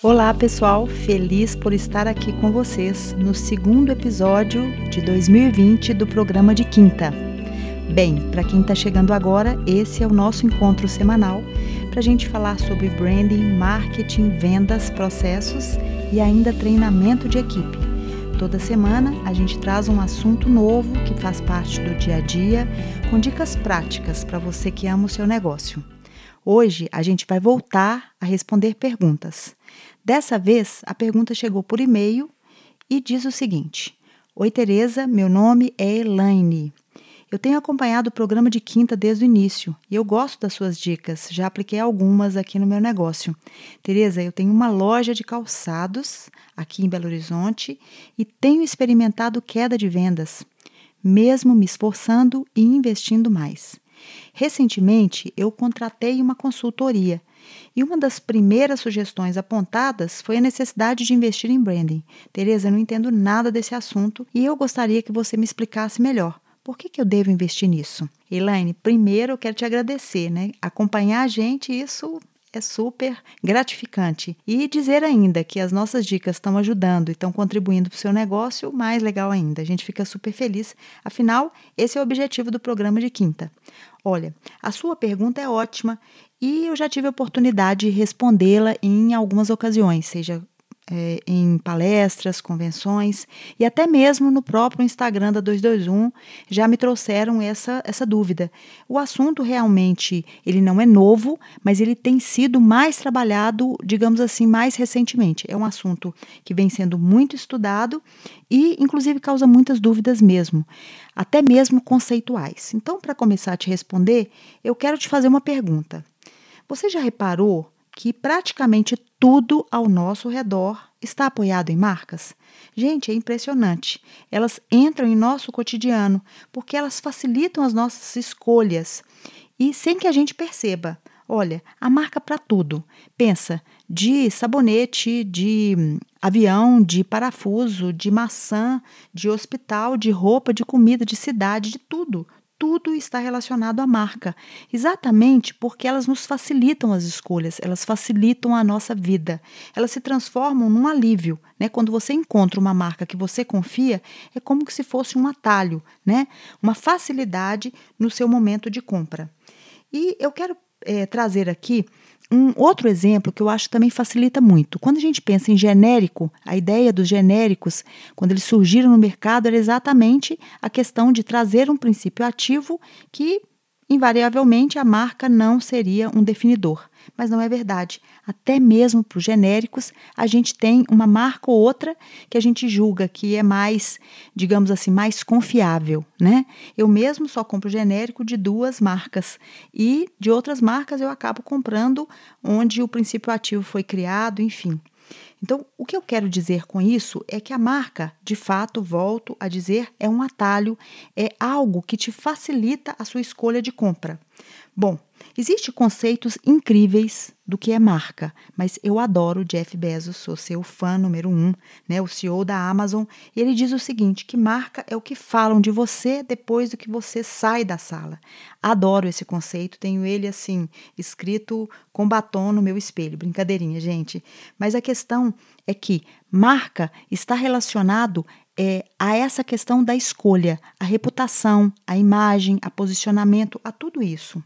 Olá, pessoal! Feliz por estar aqui com vocês no segundo episódio de 2020 do programa de quinta. Bem, para quem está chegando agora, esse é o nosso encontro semanal para a gente falar sobre branding, marketing, vendas, processos e ainda treinamento de equipe. Toda semana a gente traz um assunto novo que faz parte do dia a dia, com dicas práticas para você que ama o seu negócio. Hoje a gente vai voltar a responder perguntas. Dessa vez, a pergunta chegou por e-mail e diz o seguinte: Oi, Tereza, meu nome é Elaine. Eu tenho acompanhado o programa de quinta desde o início e eu gosto das suas dicas. Já apliquei algumas aqui no meu negócio. Tereza, eu tenho uma loja de calçados aqui em Belo Horizonte e tenho experimentado queda de vendas, mesmo me esforçando e investindo mais. Recentemente, eu contratei uma consultoria e uma das primeiras sugestões apontadas foi a necessidade de investir em branding. Tereza, eu não entendo nada desse assunto e eu gostaria que você me explicasse melhor. Por que, que eu devo investir nisso? Elaine, primeiro eu quero te agradecer, né? Acompanhar a gente, isso é super gratificante. E dizer ainda que as nossas dicas estão ajudando e estão contribuindo para o seu negócio, mais legal ainda. A gente fica super feliz. Afinal, esse é o objetivo do programa de quinta. Olha, a sua pergunta é ótima e eu já tive a oportunidade de respondê-la em algumas ocasiões, seja é, em palestras, convenções e até mesmo no próprio Instagram da 221 já me trouxeram essa, essa dúvida. O assunto realmente ele não é novo, mas ele tem sido mais trabalhado, digamos assim, mais recentemente. É um assunto que vem sendo muito estudado e, inclusive, causa muitas dúvidas mesmo, até mesmo conceituais. Então, para começar a te responder, eu quero te fazer uma pergunta. Você já reparou que praticamente tudo ao nosso redor está apoiado em marcas? Gente, é impressionante. Elas entram em nosso cotidiano porque elas facilitam as nossas escolhas e sem que a gente perceba. Olha, a marca para tudo. Pensa, de sabonete, de avião, de parafuso, de maçã, de hospital, de roupa, de comida, de cidade, de tudo tudo está relacionado à marca, exatamente porque elas nos facilitam as escolhas, elas facilitam a nossa vida, elas se transformam num alívio. Né? Quando você encontra uma marca que você confia, é como se fosse um atalho, né? uma facilidade no seu momento de compra. E eu quero é, trazer aqui um outro exemplo que eu acho também facilita muito. Quando a gente pensa em genérico, a ideia dos genéricos, quando eles surgiram no mercado, era exatamente a questão de trazer um princípio ativo que, invariavelmente, a marca não seria um definidor mas não é verdade. Até mesmo para os genéricos, a gente tem uma marca ou outra que a gente julga que é mais, digamos assim, mais confiável, né? Eu mesmo só compro genérico de duas marcas e de outras marcas eu acabo comprando onde o princípio ativo foi criado, enfim. Então, o que eu quero dizer com isso é que a marca, de fato, volto a dizer, é um atalho, é algo que te facilita a sua escolha de compra. Bom, Existem conceitos incríveis do que é marca, mas eu adoro Jeff Bezos, sou seu fã número um, né, o CEO da Amazon, ele diz o seguinte, que marca é o que falam de você depois do que você sai da sala. Adoro esse conceito, tenho ele assim, escrito com batom no meu espelho, brincadeirinha, gente. Mas a questão é que marca está relacionado é, a essa questão da escolha, a reputação, a imagem, a posicionamento, a tudo isso.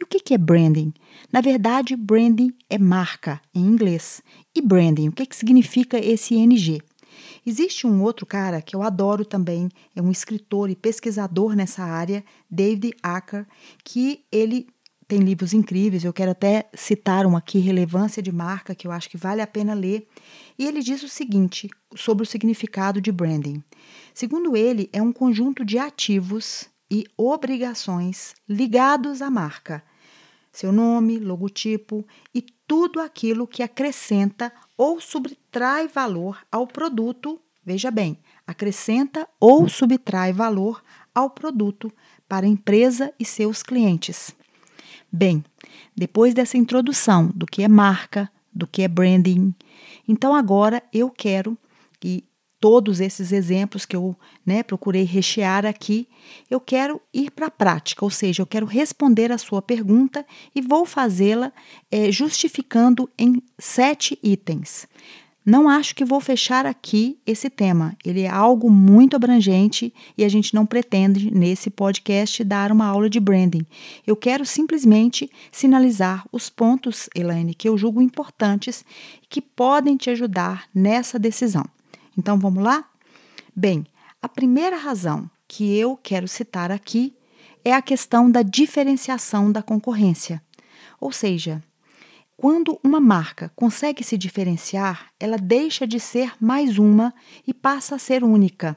E o que é branding? Na verdade, branding é marca em inglês. E branding, o que, que significa esse NG? Existe um outro cara que eu adoro também, é um escritor e pesquisador nessa área, David Acker, que ele tem livros incríveis, eu quero até citar um aqui, Relevância de Marca, que eu acho que vale a pena ler. E ele diz o seguinte sobre o significado de branding. Segundo ele, é um conjunto de ativos e obrigações ligados à marca, seu nome, logotipo e tudo aquilo que acrescenta ou subtrai valor ao produto. Veja bem, acrescenta ou subtrai valor ao produto para a empresa e seus clientes. Bem, depois dessa introdução do que é marca, do que é branding, então agora eu quero e todos esses exemplos que eu né, procurei rechear aqui, eu quero ir para a prática, ou seja, eu quero responder a sua pergunta e vou fazê-la é, justificando em sete itens. Não acho que vou fechar aqui esse tema. Ele é algo muito abrangente e a gente não pretende, nesse podcast, dar uma aula de branding. Eu quero simplesmente sinalizar os pontos, Elaine, que eu julgo importantes e que podem te ajudar nessa decisão. Então vamos lá? Bem, a primeira razão que eu quero citar aqui é a questão da diferenciação da concorrência. Ou seja, quando uma marca consegue se diferenciar, ela deixa de ser mais uma e passa a ser única.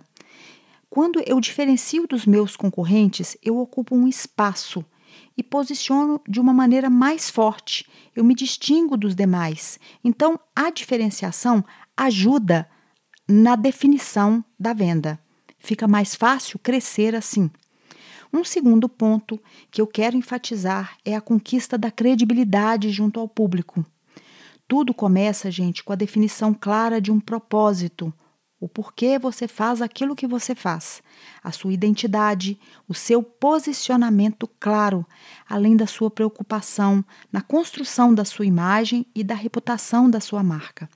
Quando eu diferencio dos meus concorrentes, eu ocupo um espaço e posiciono de uma maneira mais forte. Eu me distingo dos demais. Então, a diferenciação ajuda na definição da venda. Fica mais fácil crescer assim. Um segundo ponto que eu quero enfatizar é a conquista da credibilidade junto ao público. Tudo começa, gente, com a definição clara de um propósito, o porquê você faz aquilo que você faz, a sua identidade, o seu posicionamento claro, além da sua preocupação na construção da sua imagem e da reputação da sua marca.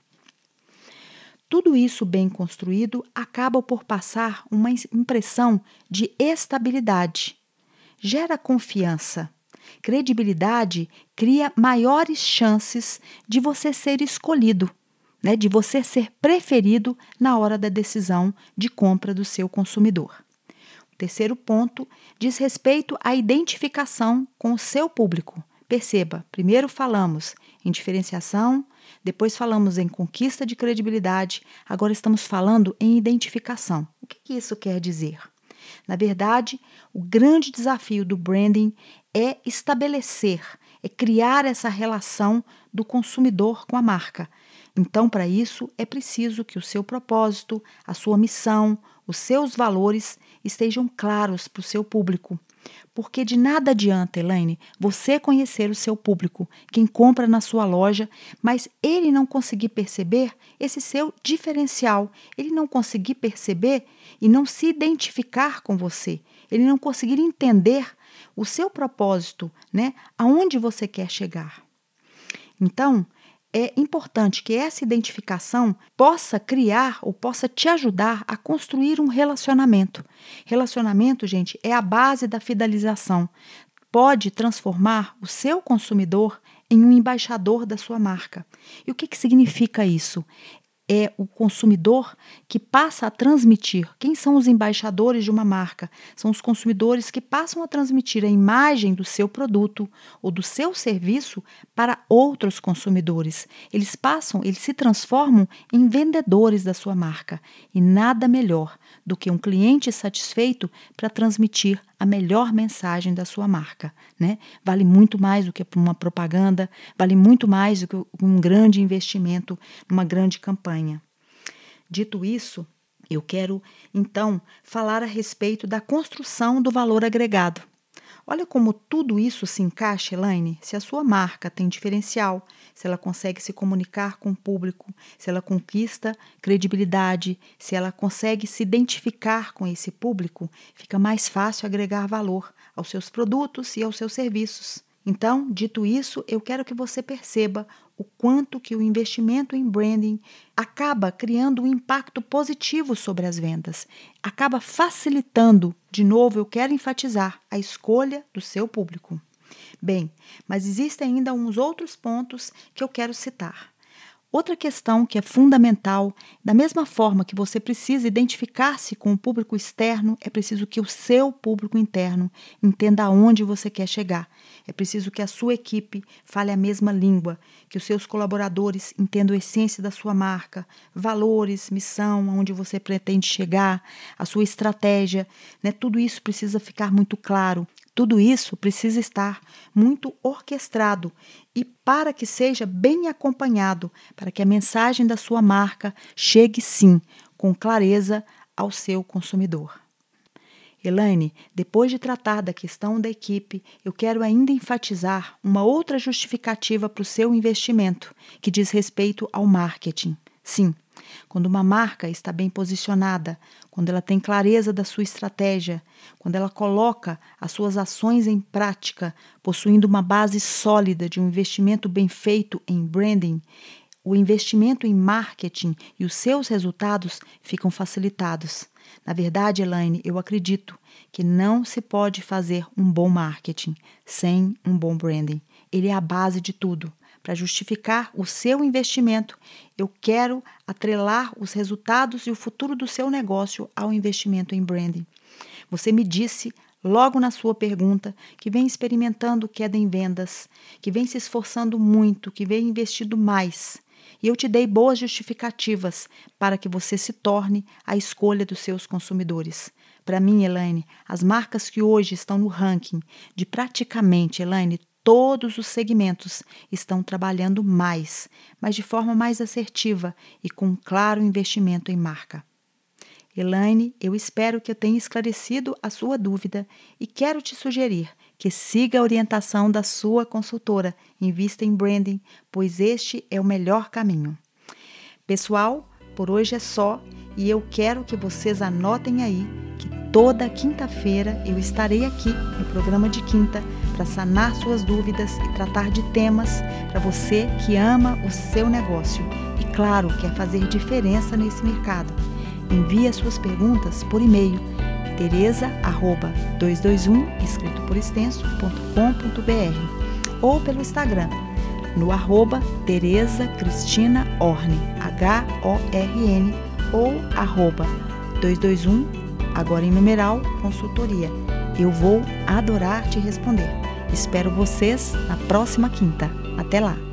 Tudo isso bem construído acaba por passar uma impressão de estabilidade. Gera confiança. Credibilidade cria maiores chances de você ser escolhido, né, de você ser preferido na hora da decisão de compra do seu consumidor. O terceiro ponto diz respeito à identificação com o seu público. Perceba, primeiro falamos em diferenciação, depois falamos em conquista de credibilidade, agora estamos falando em identificação. O que, que isso quer dizer? Na verdade, o grande desafio do branding é estabelecer, é criar essa relação do consumidor com a marca. Então, para isso, é preciso que o seu propósito, a sua missão, os seus valores estejam claros para o seu público. Porque de nada adianta, Elaine, você conhecer o seu público, quem compra na sua loja, mas ele não conseguir perceber esse seu diferencial, ele não conseguir perceber e não se identificar com você, ele não conseguir entender o seu propósito, né? Aonde você quer chegar. Então, é importante que essa identificação possa criar ou possa te ajudar a construir um relacionamento. Relacionamento, gente, é a base da fidelização. Pode transformar o seu consumidor em um embaixador da sua marca. E o que, que significa isso? É o consumidor que passa a transmitir. Quem são os embaixadores de uma marca? São os consumidores que passam a transmitir a imagem do seu produto ou do seu serviço para outros consumidores. Eles passam, eles se transformam em vendedores da sua marca. E nada melhor do que um cliente satisfeito para transmitir a melhor mensagem da sua marca. Né? Vale muito mais do que uma propaganda, vale muito mais do que um grande investimento numa grande campanha. Dito isso, eu quero então falar a respeito da construção do valor agregado. Olha como tudo isso se encaixa, Elaine. Se a sua marca tem diferencial, se ela consegue se comunicar com o público, se ela conquista credibilidade, se ela consegue se identificar com esse público, fica mais fácil agregar valor aos seus produtos e aos seus serviços. Então, dito isso, eu quero que você perceba o quanto que o investimento em branding acaba criando um impacto positivo sobre as vendas, acaba facilitando, de novo, eu quero enfatizar a escolha do seu público. Bem, mas existem ainda uns outros pontos que eu quero citar. Outra questão que é fundamental, da mesma forma que você precisa identificar-se com o público externo, é preciso que o seu público interno entenda aonde você quer chegar. É preciso que a sua equipe fale a mesma língua, que os seus colaboradores entendam a essência da sua marca, valores, missão, aonde você pretende chegar, a sua estratégia, né? Tudo isso precisa ficar muito claro. Tudo isso precisa estar muito orquestrado e para que seja bem acompanhado, para que a mensagem da sua marca chegue sim, com clareza ao seu consumidor. Elaine, depois de tratar da questão da equipe, eu quero ainda enfatizar uma outra justificativa para o seu investimento, que diz respeito ao marketing. Sim, quando uma marca está bem posicionada, quando ela tem clareza da sua estratégia, quando ela coloca as suas ações em prática, possuindo uma base sólida de um investimento bem feito em branding, o investimento em marketing e os seus resultados ficam facilitados. Na verdade, Elaine, eu acredito que não se pode fazer um bom marketing sem um bom branding. Ele é a base de tudo. Para justificar o seu investimento, eu quero atrelar os resultados e o futuro do seu negócio ao investimento em branding. Você me disse logo na sua pergunta que vem experimentando queda em vendas, que vem se esforçando muito, que vem investindo mais. E eu te dei boas justificativas para que você se torne a escolha dos seus consumidores. Para mim, Elaine, as marcas que hoje estão no ranking de praticamente, Elaine, todos os segmentos estão trabalhando mais, mas de forma mais assertiva e com claro investimento em marca. Elaine, eu espero que eu tenha esclarecido a sua dúvida e quero te sugerir que siga a orientação da sua consultora, invista em branding, pois este é o melhor caminho. Pessoal, por hoje é só e eu quero que vocês anotem aí toda quinta-feira eu estarei aqui no programa de quinta para sanar suas dúvidas e tratar de temas para você que ama o seu negócio e, claro, quer fazer diferença nesse mercado. Envie as suas perguntas por e-mail tereza@221 escrito por extenso.com.br ou pelo Instagram no arroba Tereza Cristina Orne, H-O-R-N ou arroba 221 agora em numeral consultoria. Eu vou adorar te responder. Espero vocês na próxima quinta. Até lá!